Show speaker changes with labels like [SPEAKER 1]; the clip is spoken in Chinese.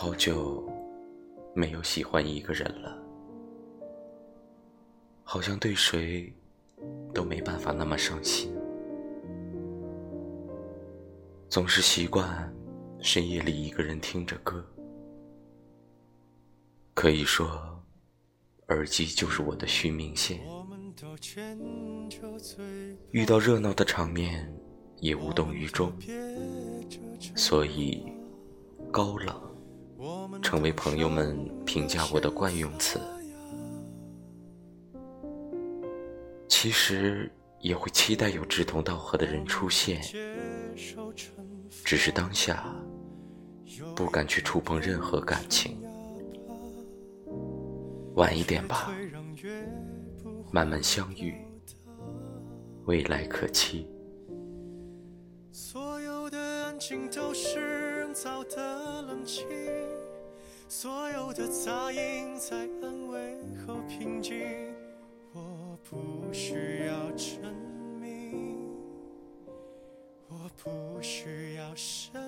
[SPEAKER 1] 好久没有喜欢一个人了，好像对谁都没办法那么上心，总是习惯深夜里一个人听着歌，可以说，耳机就是我的续命线。遇到热闹的场面也无动于衷，所以高冷。成为朋友们评价我的惯用词，其实也会期待有志同道合的人出现，只是当下不敢去触碰任何感情。晚一点吧，慢慢相遇，未来可期。所有的安静都是人造的冷清。所有的杂音在安慰后平静，我不需要证明，我不需要声。